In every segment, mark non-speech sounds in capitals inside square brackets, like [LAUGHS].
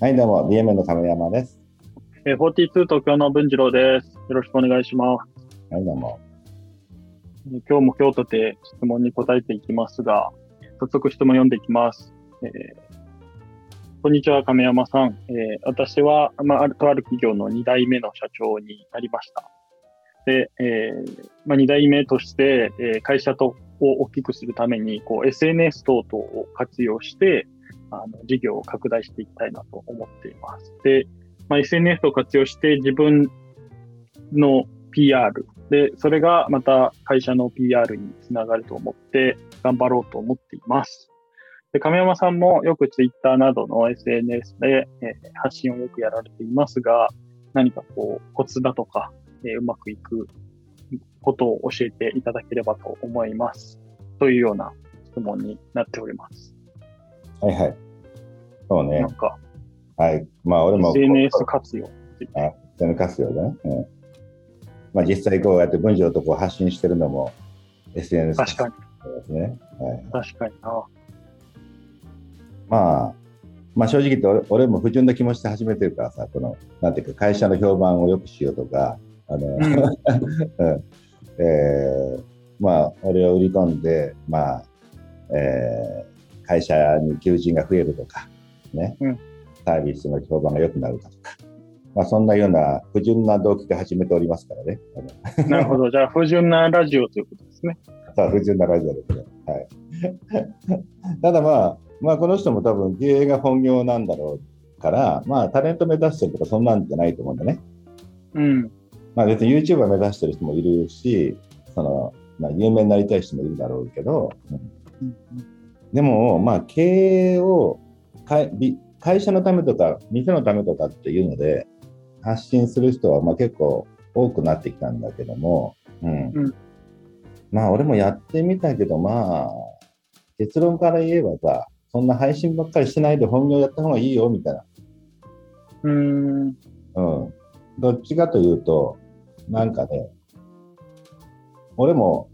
はい、どうも、BMN の亀山です。えー、42東京の文次郎です。よろしくお願いします。はい、どうも。えー今日も今日とて質問に答えていきますが、早速質問読んでいきます。えーこんにちは、亀山さん。えー私は、まあ、あるとある企業の2代目の社長になりました。で、えーまあ、2代目として、えー会社とを大きくするために、こう、SNS 等々を活用して、あの、事業を拡大していきたいなと思っています。で、まあ、SNS を活用して自分の PR で、それがまた会社の PR につながると思って頑張ろうと思っています。で、亀山さんもよく Twitter などの SNS で、えー発信をよくやられていますが、何かこう、コツだとか、えーうまくいくことを教えていただければと思います。というような質問になっております。はいはい。そうねなん。か、はい。まあ、俺も、SNS 活用。あ、SNS 活用だね。うん。まあ、実際こうやって文章とこう発信してるのも SNS 確かに、ですね。はい。確かにな。まあ、まあ正直言って俺俺も不純な気持ちで始めてるからさ、この、なんていうか、会社の評判を良くしようとか、あの、[LAUGHS] えーまあ、俺を売り込んで、まあ、えー会社に求人が増えるとか、ね、うんサービスの評判が良くなるかとか、まあ、そんなような不純な動機で始めておりますからね。なるほど。じゃあ、不純なラジオということですね。[LAUGHS] さあ、不純なラジオですね。はい。[LAUGHS] ただまあ、まあ、この人も多分経営が本業なんだろうから、まあ、タレント目指してるとか、そんなんじゃないと思うんだね。うん。まあ、別に YouTuber 目指してる人もいるし、その、まあ、有名になりたい人もいるだろうけど、うんでも、まあ、経営をかいび会社のためとか、店のためとかっていうので、発信する人はまあ結構多くなってきたんだけども、うんうんまあ、俺もやってみたけど、まあ、結論から言えばさ、そんな配信ばっかりしてないで本業やった方がいいよみたいな。うーん。うん。どっちかというと、なんかね、俺も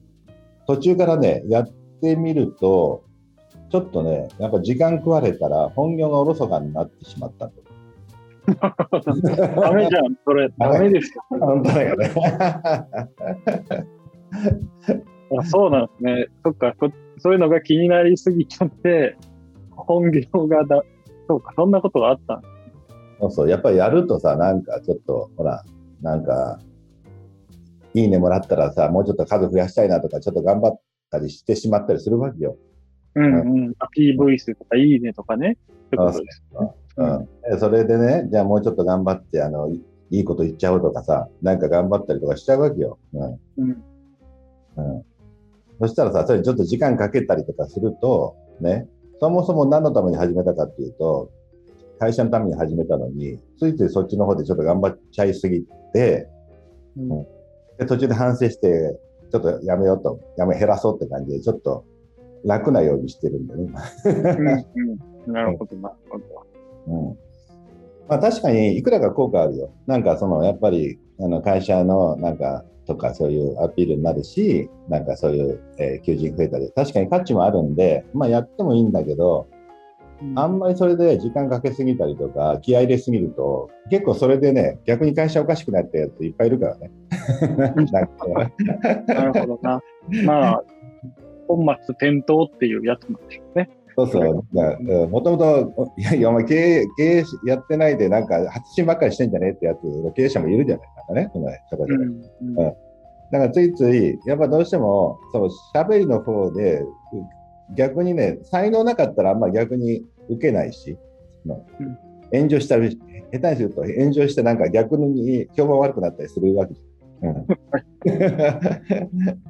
途中からね、やってみると、ちょっとね、やっぱ時間食われたら本業がおろそかになってしまったと。[LAUGHS] ダメじゃん、それ。[LAUGHS] ダメですよ。本当だよね。[LAUGHS] あそうなんですね。そっかそ、そういうのが気になりすぎちゃって、本業がだ、そうか、そんなことがあったそうそう、やっぱりやるとさ、なんかちょっと、ほら、なんか、いいねもらったらさ、もうちょっと数増やしたいなとか、ちょっと頑張ったりしてしまったりするわけよ。うんうん。あ PV 数とか、いいねとかね。ってことです。うん、でそれでね、じゃあもうちょっと頑張って、あの、いいいこと言っちゃおうとかさ、なんか頑張ったりとかしちゃうわけよ。うん。うん。うん。そしたらさ、それちょっと時間かけたりとかすると、ね、そもそも何のために始めたかっていうと、会社のために始めたのに、ついついそっちの方でちょっと頑張っちゃいすぎて、うんで途中で反省して、ちょっとやめようと、やめ減らそうって感じで、ちょっと楽なようにしてるんだよね。うんうん。なるほど、なるほど。うんまあ、確かにいくらか効果あるよ。なんかそのやっぱりあの会社のなんかとかそういうアピールになるし、なんかそういう、えー求人増えたり、確かに価値もあるんで、まあ、やってもいいんだけど、あんまりそれで時間かけすぎたりとか、気合い入れすぎると、結構それでね、逆に会社おかしくなったやついっぱいいるからね。[LAUGHS] [LAUGHS] なるほどな。まあ、本末転倒っていうやつなんでしょうね。そうそう、もともと、いやいや、お前経営、経営やってないで、なんか発信ばっかりしてんじゃねえってやつの経営者もいるじゃないですかね、この社会で。うんうんだからついつい、やっぱどうしても、その喋りの方で、う逆にね、才能なかったらあんまり逆に受けないし、うん炎上したり、下手にすると炎上してなんか逆に評判悪くなったりするわけ。うん、[LAUGHS]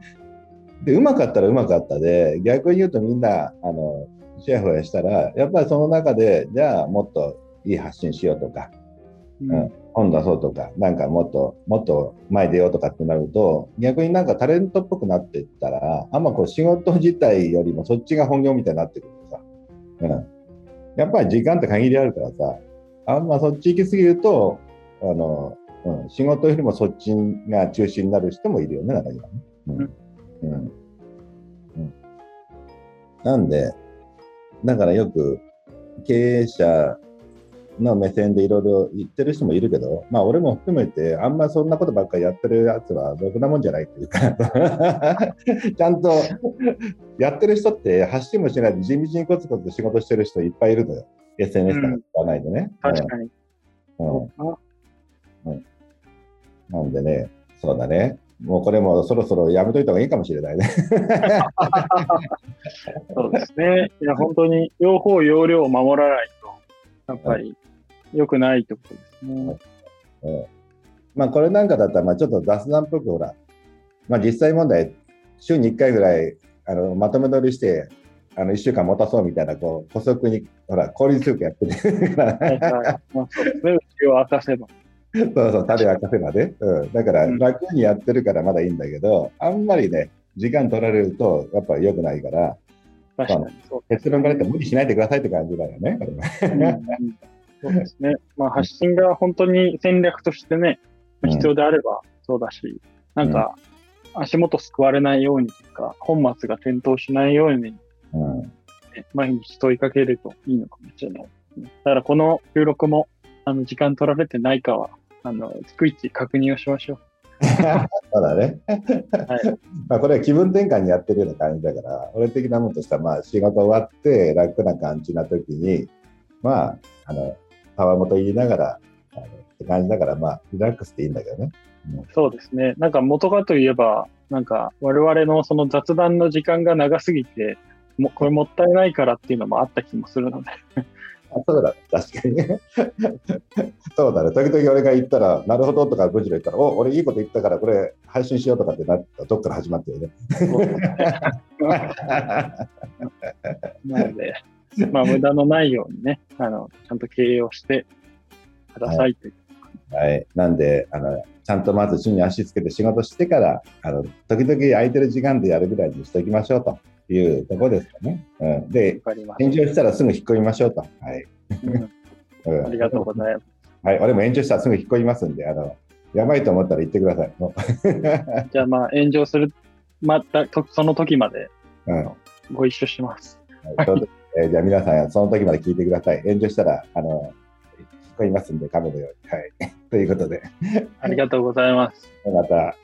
で、うまかったらうまかったで、逆に言うとみんな、あの、シェアフやしたら、やっぱりその中で、じゃあもっといい発信しようとか、うん本出そうとか、なんかもっと、もっと前出ようとかってなると、逆になんかタレントっぽくなっていったら、あんまこう仕事自体よりもそっちが本業みたいになってくるとさ、うん。やっぱり時間って限りあるからさ、あんまそっち行き過ぎると、あの、うん、仕事よりもそっちが中心になる人もいるよね、中にはね。うん。うん。うん。なんで、だからよく経営者の目線でいろいろ言ってる人もいるけど、まあ、俺も含めて、あんまそんなことばっかりやってるやつは、ろくなもんじゃないっていうか、[LAUGHS] ちゃんとやってる人って発信もしないで、地道にコツコツ仕事してる人いっぱいいるのよ。SNS とか使わないでね。確かに。うんうん、なんでね、そうだね。もうこれもそろそろやめといた方がいいかもしれないね。[LAUGHS] そうですね。いや、本当に両方容量を守らないと、やっぱり良くないってことですね。うんまあこれなんかだったら、まあちょっと雑談っぽくほら、まあ実際問題、週に1回ぐらいあのまとめ撮りして、あの1週間持たそうみたいな、こう、補足に、ほら、効率よくやってるから、はいはい。まあ、そうですね。うちを明かせば。そうそう、種明かせばね。うん。だからうん楽にやってるからまだいいんだけど、あんまりね、時間取られるとやっぱり良くないから、確かにそう結論から言って無理しないでくださいって感じだよね。そうですね。まあ、発信が本当に戦略としてね、うん必要であればそうだし、なんか、足元救われないようにとか、本末が転倒しないように、ね、うん。毎日問いかけるといいのかもしれない。だからこの収録も、あの、時間取られてないかは、あの、逐一確認をしましょう。そ [LAUGHS] うだね。はい。[LAUGHS] まあこれは気分転換にやってるような感じだから、俺的なもんとしては、まあ仕事終わって楽な感じな時に、まあ、あの、たわもと言いながら、あのって感じだから、まあ、リラックスでいいんだけどね。そうですね。なんか元がといえば、なんか我々のその雑談の時間が長すぎて、もこれもったいないからっていうのもあった気もするので。あそうだ、確かにね。そうだね。時々俺が言ったら、なるほどとか、ブジロ言ったら、お俺いいこと言ったから、これ配信しようとかってなったら、どっから始まってるよね。なので、まあ無駄のないようにね、あの、ちゃんと経営をしてくださいという。はい。なんで、あの、ちゃんとまず地に足つけて仕事してから、あの、時々空いてる時間でやるぐらいにしておきましょうというところですかね。うん。で。炎上したらすぐ引っ込みましょうと。はい。うんうんありがとうございます。はい。俺も炎上したらすぐ引っ込みますんで、あの、やばいと思ったら言ってください。も [LAUGHS] じゃあまあ炎上する、またとその時までううん。はご一緒します。いそうですえーじゃあ皆さん、その時まで聞いてください。炎上したら、あの、引っ込みますんで、亀のように。はい。[LAUGHS] ということで、ありがとうございます。[LAUGHS] また